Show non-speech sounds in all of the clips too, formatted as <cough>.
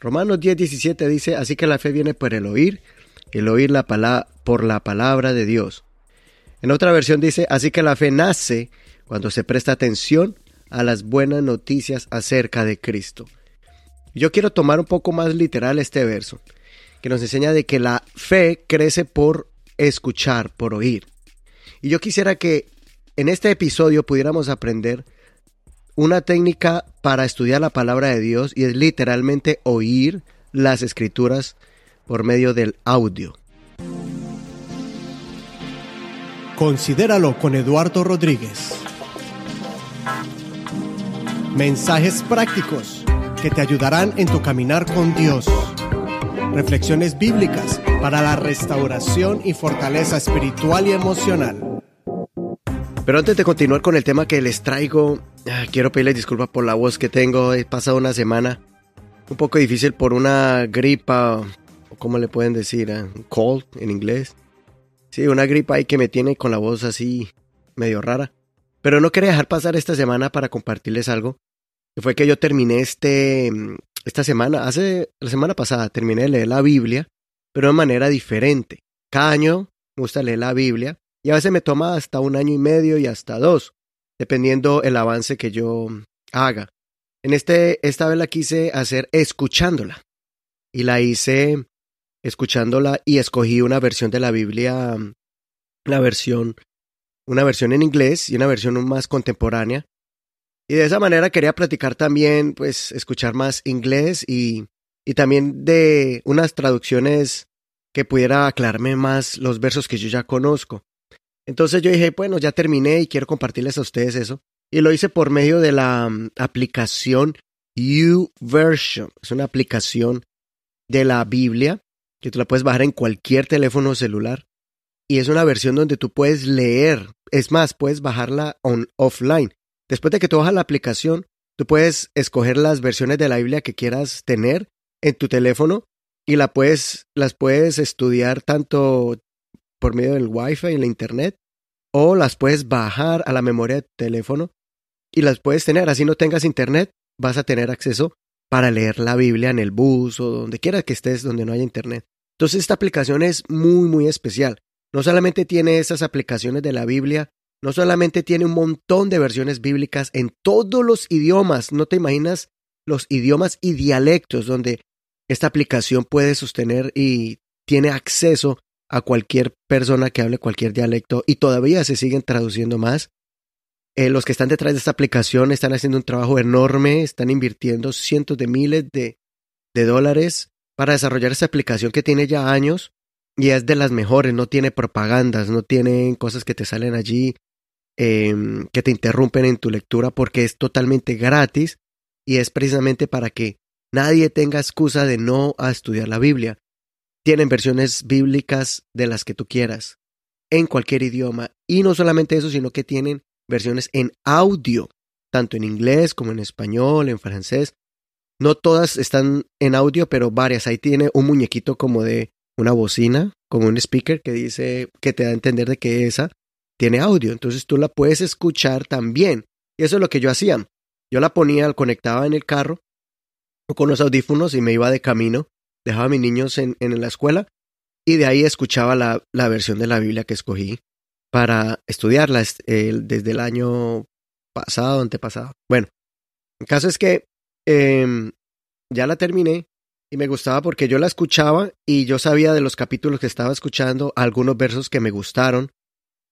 Romanos 10, 17 dice, así que la fe viene por el oír, el oír la por la palabra de Dios. En otra versión dice, así que la fe nace cuando se presta atención a las buenas noticias acerca de Cristo. Yo quiero tomar un poco más literal este verso, que nos enseña de que la fe crece por escuchar, por oír. Y yo quisiera que en este episodio pudiéramos aprender una técnica para estudiar la palabra de Dios y es literalmente oír las escrituras por medio del audio. Considéralo con Eduardo Rodríguez. Mensajes prácticos que te ayudarán en tu caminar con Dios. Reflexiones bíblicas para la restauración y fortaleza espiritual y emocional. Pero antes de continuar con el tema que les traigo, ah, quiero pedirles disculpas por la voz que tengo. He pasado una semana un poco difícil por una gripa, o como le pueden decir, ah, cold en inglés. Sí, una gripa ahí que me tiene con la voz así medio rara. Pero no quería dejar pasar esta semana para compartirles algo. Que fue que yo terminé este, esta semana, hace la semana pasada, terminé de leer la Biblia, pero de manera diferente. Cada año me gusta leer la Biblia y a veces me toma hasta un año y medio y hasta dos, dependiendo el avance que yo haga. En este, esta vez la quise hacer escuchándola y la hice escuchándola y escogí una versión de la Biblia, la versión, una versión en inglés y una versión más contemporánea. Y de esa manera quería platicar también, pues, escuchar más inglés y, y también de unas traducciones que pudiera aclararme más los versos que yo ya conozco. Entonces yo dije, bueno, ya terminé y quiero compartirles a ustedes eso. Y lo hice por medio de la mm, aplicación YouVersion. Es una aplicación de la Biblia que tú la puedes bajar en cualquier teléfono celular. Y es una versión donde tú puedes leer. Es más, puedes bajarla on, offline. Después de que tú bajas la aplicación, tú puedes escoger las versiones de la Biblia que quieras tener en tu teléfono y la puedes, las puedes estudiar tanto por medio del Wi-Fi y la Internet o las puedes bajar a la memoria de tu teléfono y las puedes tener. Así no tengas Internet, vas a tener acceso para leer la Biblia en el bus o donde quiera que estés donde no haya Internet. Entonces esta aplicación es muy muy especial. No solamente tiene esas aplicaciones de la Biblia, no solamente tiene un montón de versiones bíblicas en todos los idiomas, no te imaginas los idiomas y dialectos donde esta aplicación puede sostener y tiene acceso a cualquier persona que hable cualquier dialecto y todavía se siguen traduciendo más. Eh, los que están detrás de esta aplicación están haciendo un trabajo enorme, están invirtiendo cientos de miles de, de dólares para desarrollar esta aplicación que tiene ya años y es de las mejores, no tiene propagandas, no tiene cosas que te salen allí em, que te interrumpen en tu lectura porque es totalmente gratis y es precisamente para que nadie tenga excusa de no estudiar la Biblia. Tienen versiones bíblicas de las que tú quieras, en cualquier idioma. Y no solamente eso, sino que tienen versiones en audio, tanto en inglés como en español, en francés. No todas están en audio, pero varias. Ahí tiene un muñequito como de una bocina, como un speaker que dice, que te da a entender de que esa tiene audio. Entonces tú la puedes escuchar también. Y eso es lo que yo hacía. Yo la ponía, conectaba en el carro con los audífonos y me iba de camino dejaba a mis niños en, en la escuela y de ahí escuchaba la, la, versión de la Biblia que escogí para estudiarla desde el año pasado, antepasado. Bueno, el caso es que eh, ya la terminé y me gustaba porque yo la escuchaba y yo sabía de los capítulos que estaba escuchando algunos versos que me gustaron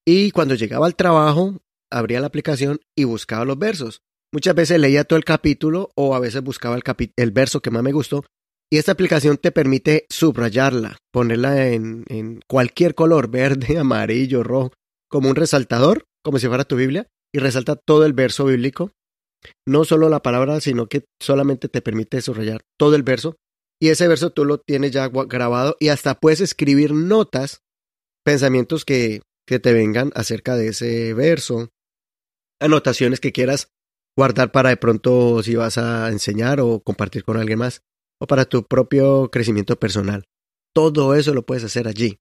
y cuando llegaba al trabajo abría la aplicación y buscaba los versos. Muchas veces leía todo el capítulo o a veces buscaba el, el verso que más me gustó y esta aplicación te permite subrayarla, ponerla en, cualquier color, <laughs> verde, amarillo, rojo, como un resaltador, como si fuera tu Biblia, y resalta todo el verso bíblico. No solo la palabra, sino que solamente te permite subrayar todo el verso. Y ese verso tú lo tienes ya grabado y hasta puedes escribir notas, pensamientos que, que te vengan acerca de ese verso, anotaciones que quieras guardar para de pronto si vas a enseñar o compartir con alguien más o para tu propio crecimiento personal. Todo eso lo puedes hacer allí.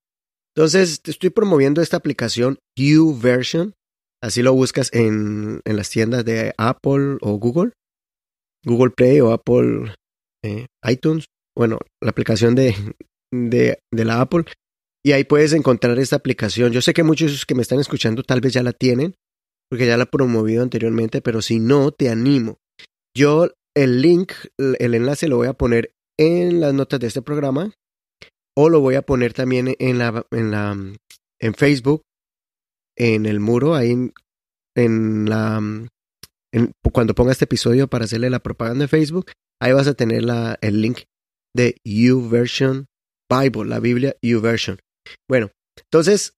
Entonces, te estoy promoviendo esta aplicación YouVersion. Así lo buscas en, en, las tiendas de Apple o Google. Google Play o Apple eh, iTunes. bueno, la aplicación de, de, de la Apple y ahí puedes encontrar esta aplicación. Yo sé que muchos que me están escuchando tal vez ya la tienen, porque ya la he promovido anteriormente, pero si no, te animo. Yo el link, el enlace lo voy a poner en las notas de este programa o lo voy a poner también en la en la en Facebook en el muro ahí en, la cuando ponga este episodio para hacerle la propaganda de Facebook ahí vas a tener la, el link de YouVersion Bible la Biblia YouVersion. Bueno entonces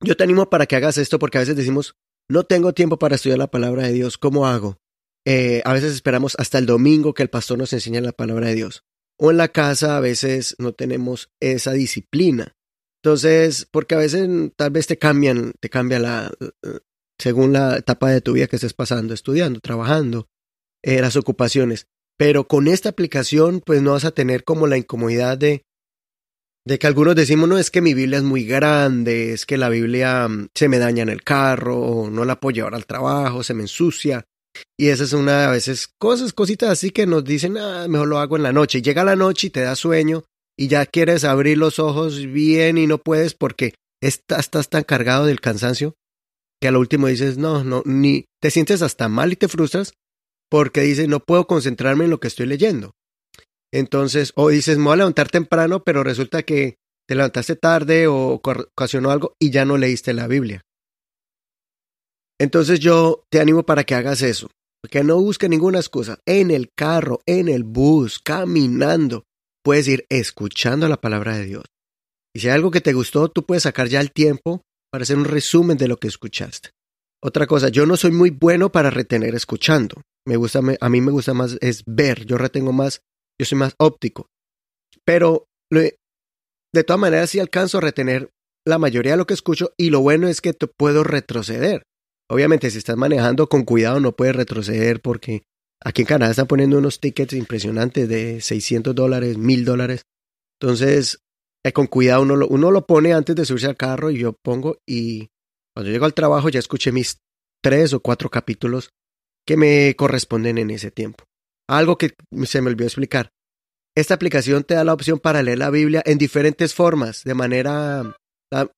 yo te animo para que hagas esto porque a veces decimos no tengo tiempo para estudiar la palabra de Dios cómo hago eh, a veces esperamos hasta el domingo que el pastor nos enseñe la palabra de Dios. O en la casa a veces no tenemos esa disciplina. Entonces, porque a veces tal vez te cambian, te cambia la, según la etapa de tu vida que estés pasando, estudiando, trabajando, eh, las ocupaciones. Pero con esta aplicación, pues no vas a tener como la incomodidad de, de que algunos decimos, no, es que mi Biblia es muy grande, es que la Biblia mm, se me daña en el carro, o no la puedo llevar al trabajo, se me ensucia. Y esa es una, a veces, cosas, cositas así que nos dicen, ah, mejor lo hago en la noche. Llega la noche y te da sueño y ya quieres abrir los ojos bien y no puedes porque estás, estás tan cargado del cansancio que al último dices, no, no, ni te sientes hasta mal y te frustras porque dices, no puedo concentrarme en lo que estoy leyendo. Entonces, o dices, me voy a levantar temprano, pero resulta que te levantaste tarde o ocasionó algo y ya no leíste la Biblia. Entonces yo te animo para que hagas eso, que no busques ninguna excusa. En el carro, en el bus, caminando, puedes ir escuchando la palabra de Dios. Y si hay algo que te gustó, tú puedes sacar ya el tiempo para hacer un resumen de lo que escuchaste. Otra cosa, yo no soy muy bueno para retener escuchando. Me gusta, a mí me gusta más es ver, yo retengo más, yo soy más óptico. Pero de todas maneras sí alcanzo a retener la mayoría de lo que escucho y lo bueno es que te puedo retroceder. Obviamente, si estás manejando con cuidado, no puedes retroceder porque aquí en Canadá están poniendo unos tickets impresionantes de 600 dólares, 1000 dólares. Entonces, eh, con cuidado uno lo, uno lo pone antes de subirse al carro y yo pongo y cuando llego al trabajo ya escuché mis tres o cuatro capítulos que me corresponden en ese tiempo. Algo que se me olvidó explicar. Esta aplicación te da la opción para leer la Biblia en diferentes formas, de manera... La,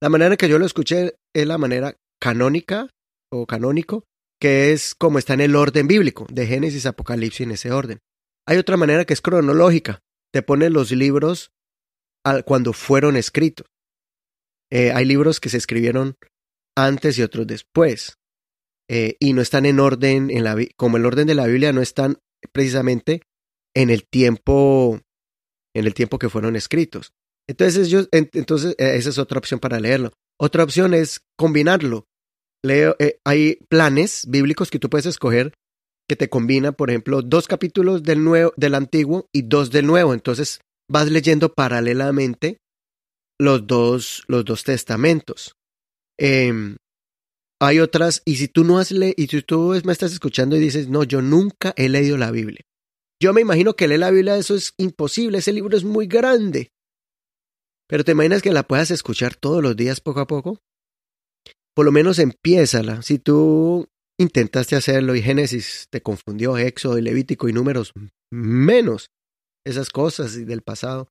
la manera en que yo lo escuché es la manera canónica o canónico, que es como está en el orden bíblico, de Génesis, Apocalipsis en ese orden. Hay otra manera que es cronológica, te pone los libros al, cuando fueron escritos. Eh, hay libros que se escribieron antes y otros después, eh, y no están en orden, en la, como el orden de la Biblia no están precisamente en el tiempo, en el tiempo que fueron escritos. Entonces, yo, entonces eh, esa es otra opción para leerlo. Otra opción es combinarlo. Leo, eh, hay planes bíblicos que tú puedes escoger que te combinan, por ejemplo, dos capítulos del, nuevo, del antiguo y dos del nuevo. Entonces vas leyendo paralelamente los dos, los dos testamentos. Em, hay otras, y si tú no has leído, y si tú me estás escuchando y dices, no, yo nunca he leído la Biblia. Yo me imagino que leer la Biblia, eso es imposible, ese libro es muy grande. Pero ¿te imaginas que la puedas escuchar todos los días poco a poco? Por lo menos empiézala. Si tú intentaste hacerlo y Génesis te confundió, Éxodo y Levítico y números menos esas cosas del pasado.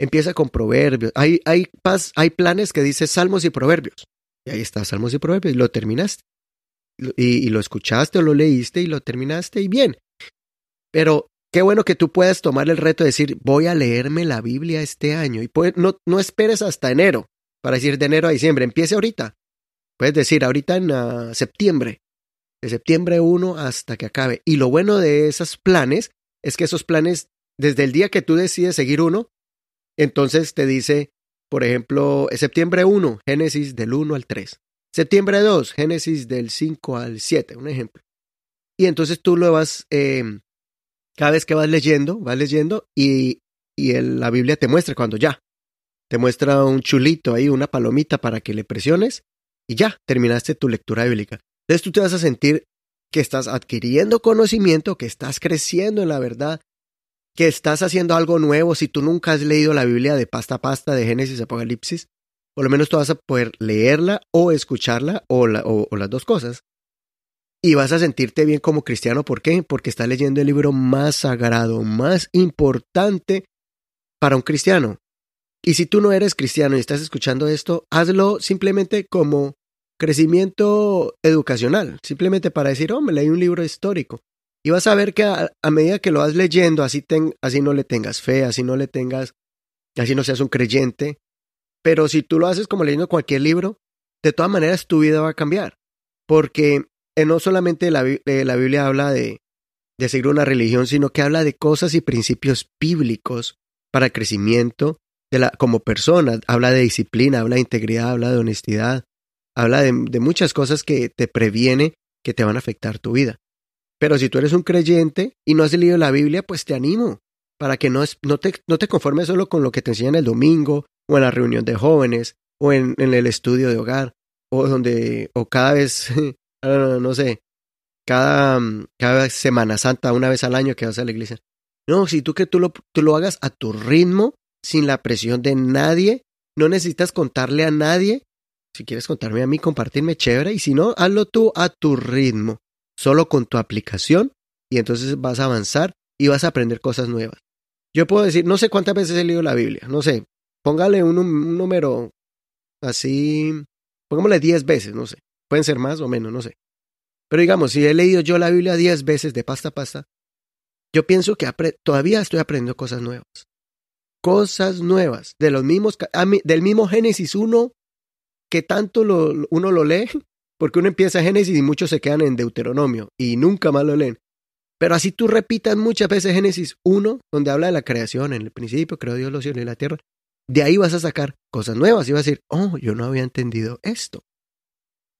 Empieza con proverbios. Hay, hay, planes que dice salmos y proverbios. Y ahí está, salmos y proverbios. Y lo terminaste. Y, lo escuchaste o lo leíste y lo terminaste y bien. Pero Qué bueno que tú puedas tomar el reto de decir, voy a leerme la Biblia este año. Y no, no esperes hasta enero para decir de enero a diciembre. Empiece ahorita. Puedes decir ahorita en ah, septiembre. De septiembre 1 hasta que acabe. Y lo bueno de esos planes es que esos planes, desde el día que tú decides seguir uno, entonces te dice, por ejemplo, septiembre 1, Génesis del 1 al 3. Septiembre 2, Génesis del 5 al 7, un ejemplo. Y entonces tú lo vas eh, cada vez que vas leyendo, vas leyendo y, y la Biblia te muestra cuando ya. Te muestra un chulito ahí, una palomita para que le presiones y ya, terminaste tu lectura bíblica. Entonces tú te vas a sentir que estás adquiriendo conocimiento, que estás creciendo en la verdad, que estás haciendo algo nuevo. Si tú nunca has leído la Biblia de pasta a pasta, de Génesis, Apocalipsis, por lo menos tú vas a poder leerla o escucharla o, o las dos cosas. Y vas a sentirte bien como cristiano. ¿Por qué? Porque estás leyendo el libro más sagrado, más importante para un cristiano. Y si tú no eres cristiano y estás escuchando esto, hazlo simplemente como crecimiento educacional, simplemente para decir, oh, me leí un libro histórico. Y vas a ver que a, medida que lo vas leyendo, así, así no le tengas fe, así no le tengas, así no seas un creyente. Pero si tú lo haces como leyendo cualquier libro, de todas maneras tu vida va a cambiar. Porque eh, no solamente la, eh, la Biblia habla de, de seguir una religión, sino que habla de cosas y principios bíblicos para el crecimiento de la, como persona. Habla de disciplina, habla de integridad, habla de honestidad, habla de, muchas cosas que te previene que te van a afectar tu vida. Pero si tú eres un creyente y no has leído la Biblia, pues te animo para que no, no, te, no te conformes solo con lo que te enseñan el domingo o en la reunión de jóvenes o en, en el estudio de hogar o donde o cada vez <laughs> no sé, cada, cada Semana Santa, una vez al año que vas a la iglesia. No, si tú que tú lo, tú lo hagas a tu ritmo, sin la presión de nadie, no necesitas contarle a nadie. Si quieres contarme a mí, compartirme chévere, y si no, hazlo tú a tu ritmo, solo con tu aplicación, y entonces vas a avanzar y vas a aprender cosas nuevas. Yo puedo decir, no sé cuántas veces he leído la Biblia, no sé, póngale un, un número así, pongámosle 10 veces, no sé. Pueden ser más o menos, no sé. Pero digamos, si he leído yo la Biblia diez veces de pasta a pasta, yo pienso que todavía estoy aprendiendo cosas nuevas. Cosas nuevas, de los mismos, del mismo Génesis 1, que tanto uno lo lee, <laughs> porque uno empieza Génesis y muchos se quedan en Deuteronomio y nunca más lo leen. Pero así tú repitas muchas veces Génesis 1, donde habla de la creación, en el principio creó Dios los cielos y la tierra, de ahí vas a sacar cosas nuevas y vas a decir, oh, yo no había entendido esto.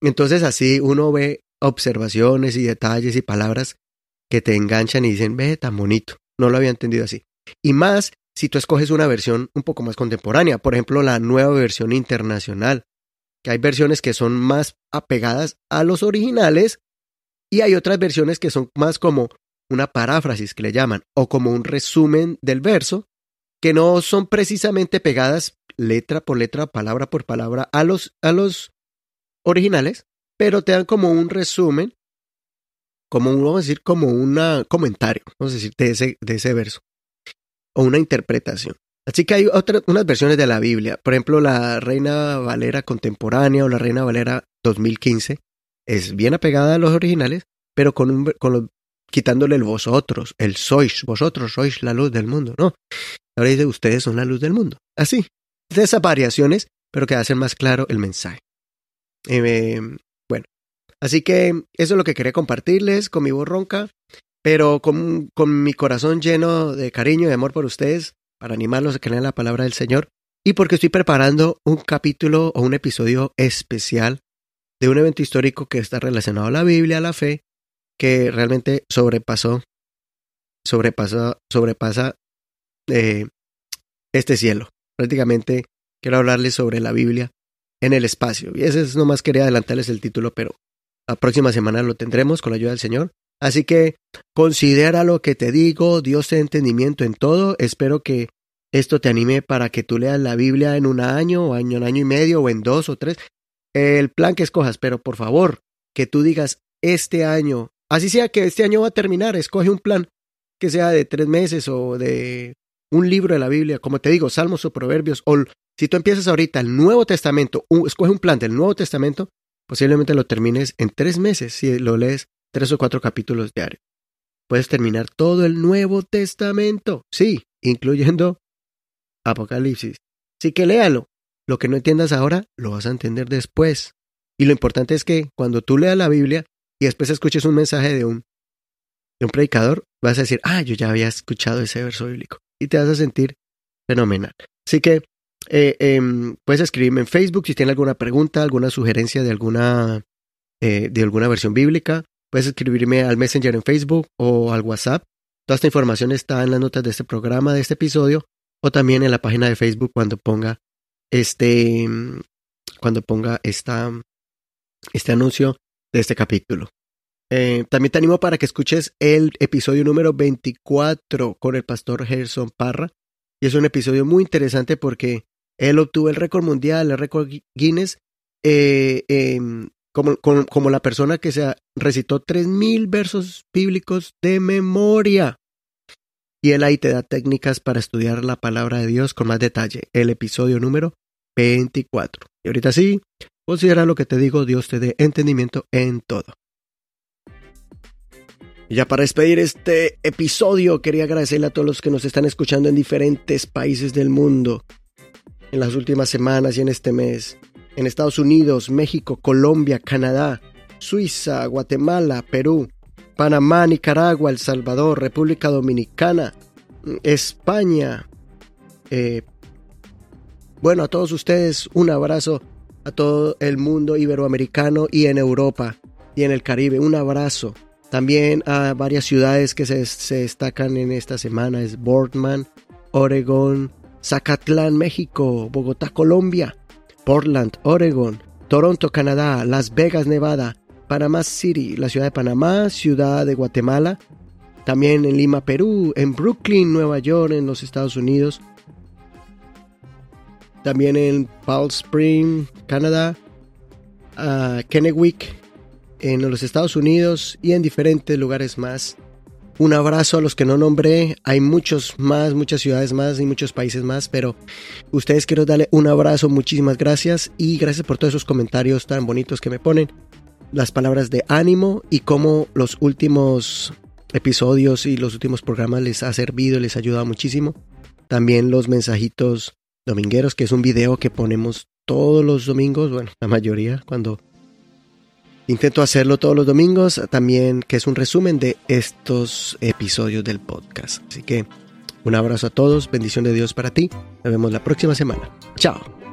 Entonces así uno ve observaciones y detalles y palabras que te enganchan y dicen, ve, tan bonito. No lo había entendido así. Y más si tú escoges una versión un poco más contemporánea, por ejemplo, la nueva versión internacional, que hay versiones que son más apegadas a los originales y hay otras versiones que son más como una paráfrasis que le llaman, o como un resumen del verso, que no son precisamente pegadas letra por letra, palabra por palabra a los, a los originales, pero te dan como un resumen, como un, vamos a decir, como un comentario, vamos a decir, de ese, de ese verso, o una interpretación. Así que hay otras, unas versiones de la Biblia, por ejemplo, la Reina Valera contemporánea o la Reina Valera 2015 es bien apegada a los originales, pero con, un, con quitándole el vosotros, el sois, vosotros sois la luz del mundo, ¿no? Ahora dice, ustedes son la luz del mundo. Así, de esas variaciones, pero que hacen más claro el mensaje. Eh, bueno, así que eso es lo que quería compartirles con mi voz ronca, pero con, con mi corazón lleno de cariño y amor por ustedes, para animarlos a que lean la palabra del Señor, y porque estoy preparando un capítulo o un episodio especial de un evento histórico que está relacionado a la Biblia, a la fe, que realmente sobrepasó, sobrepasa, sobrepasa eh, este cielo. Prácticamente quiero hablarles sobre la Biblia en el espacio. Y ese es nomás quería adelantarles el título, pero la próxima semana lo tendremos con la ayuda del Señor. Así que considera lo que te digo, Dios te entendimiento en todo. Espero que esto te anime para que tú leas la Biblia en un año, o año, un año y medio, o en dos o tres. El plan que escojas, pero por favor, que tú digas este año, así sea que este año va a terminar, escoge un plan que sea de tres meses o de un libro de la Biblia, como te digo, Salmos o Proverbios, o si tú empiezas ahorita el Nuevo Testamento, escoge un plan del Nuevo Testamento, posiblemente lo termines en tres meses si lo lees tres o cuatro capítulos diarios. Puedes terminar todo el Nuevo Testamento, sí, incluyendo Apocalipsis. Así que léalo. Lo que no entiendas ahora, lo vas a entender después. Y lo importante es que cuando tú leas la Biblia y después escuches un mensaje de un, de un predicador, vas a decir, ah, yo ya había escuchado ese verso bíblico. Y te vas a sentir fenomenal. Así que eh, em, puedes escribirme en Facebook si tienes alguna pregunta, alguna sugerencia de alguna, eh, de alguna versión bíblica. Puedes escribirme al Messenger en Facebook o al WhatsApp. Toda esta información está en las notas de este programa, de este episodio, o también en la página de Facebook cuando ponga este, cuando ponga esta, este anuncio de este capítulo. Eh, también te animo para que escuches el episodio número 24 con el pastor Gerson Parra. Y es un episodio muy interesante porque él obtuvo el récord mundial, el récord Guinness, eh, em, como, como, la persona que se recitó 3.000 versos bíblicos de memoria. Y él ahí te da técnicas para estudiar la palabra de Dios con más detalle. El episodio número 24. Y ahorita sí, considera lo que te digo, Dios te dé entendimiento en todo. Ya para despedir este episodio, quería agradecerle a todos los que nos están escuchando en diferentes países del mundo en las últimas semanas y en este mes. En Estados Unidos, México, Colombia, Canadá, Suiza, Guatemala, Perú, Panamá, Nicaragua, El Salvador, República Dominicana, España. Eh, bueno, a todos ustedes un abrazo a todo el mundo iberoamericano y en Europa y en el Caribe. Un abrazo. También a varias ciudades que se, destacan en esta semana es Boardman, Oregon, Zacatlán, México, Bogotá, Colombia, Portland, Oregon, Toronto, Canadá, Las Vegas, Nevada, Panama City, la ciudad de Panamá, ciudad de Guatemala, también en Lima, Perú, en Brooklyn, Nueva York, en los Estados Unidos, también en Palm Spring, Canadá, uh, Kennewick, en los Estados Unidos y en diferentes lugares más. Un abrazo a los que no nombré. Hay muchos más, muchas ciudades más y muchos países más, pero ustedes quiero darle un abrazo, muchísimas gracias y gracias por todos esos comentarios tan bonitos que me ponen. Las palabras de ánimo y cómo los últimos episodios y los últimos programas les ha servido, les ha ayudado muchísimo. También los mensajitos domingueros, que es un video que ponemos todos los domingos, bueno, la mayoría, cuando Intento hacerlo todos los domingos, también que es un resumen de estos episodios del podcast. Así que un abrazo a todos, bendición de Dios para ti. Nos vemos la próxima semana. Chao.